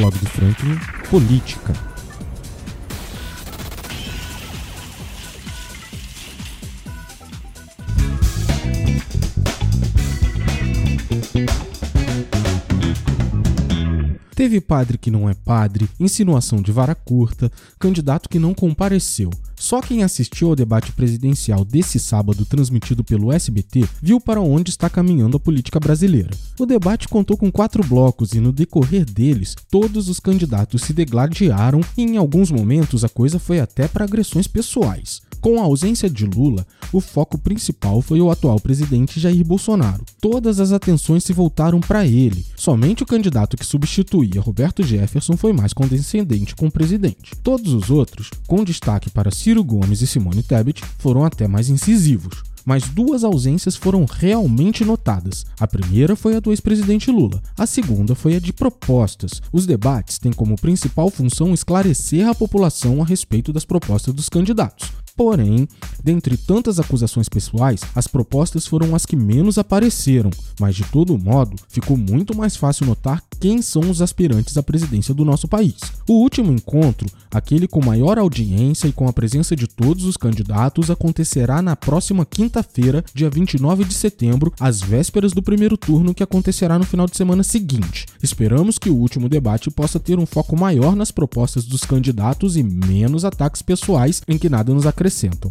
blog do Franklin, Política. Teve padre que não é padre, insinuação de vara curta, candidato que não compareceu. Só quem assistiu ao debate presidencial desse sábado transmitido pelo SBT viu para onde está caminhando a política brasileira. O debate contou com quatro blocos e no decorrer deles, todos os candidatos se degladiaram e em alguns momentos a coisa foi até para agressões pessoais. Com a ausência de Lula, o foco principal foi o atual presidente Jair Bolsonaro. Todas as atenções se voltaram para ele. Somente o candidato que substituía Roberto Jefferson foi mais condescendente com o presidente. Todos os outros, com destaque para Ciro Gomes e Simone Tebet, foram até mais incisivos mas duas ausências foram realmente notadas. A primeira foi a do ex-presidente Lula, a segunda foi a de propostas. Os debates têm como principal função esclarecer a população a respeito das propostas dos candidatos. Porém, dentre tantas acusações pessoais, as propostas foram as que menos apareceram, mas de todo modo, ficou muito mais fácil notar quem são os aspirantes à presidência do nosso país. O último encontro, aquele com maior audiência e com a presença de todos os candidatos, acontecerá na próxima quinta-feira, dia 29 de setembro, às vésperas do primeiro turno que acontecerá no final de semana seguinte. Esperamos que o último debate possa ter um foco maior nas propostas dos candidatos e menos ataques pessoais em que nada nos acrescentam.